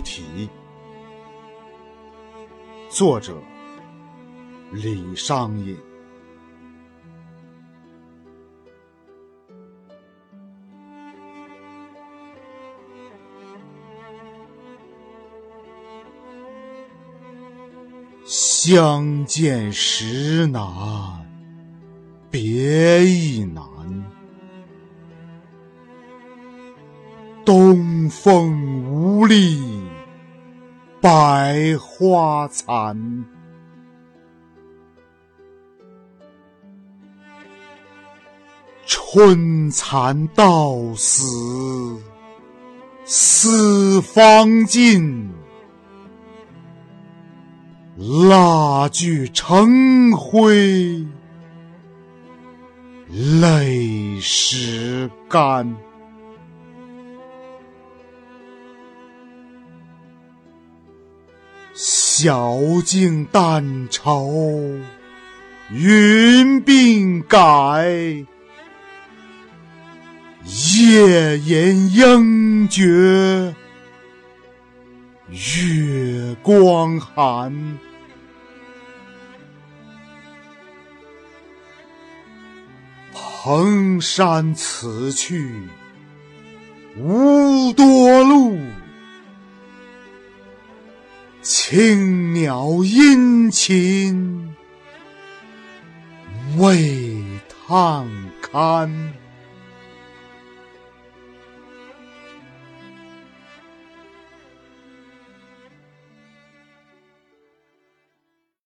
题。作者：李商隐。相见时难别亦难，东风无力百花残。春蚕到死丝方尽。蜡炬成灰泪始干。晓镜但愁云鬓改，夜吟应觉。月光寒，蓬山此去无多路，青鸟殷勤为探看。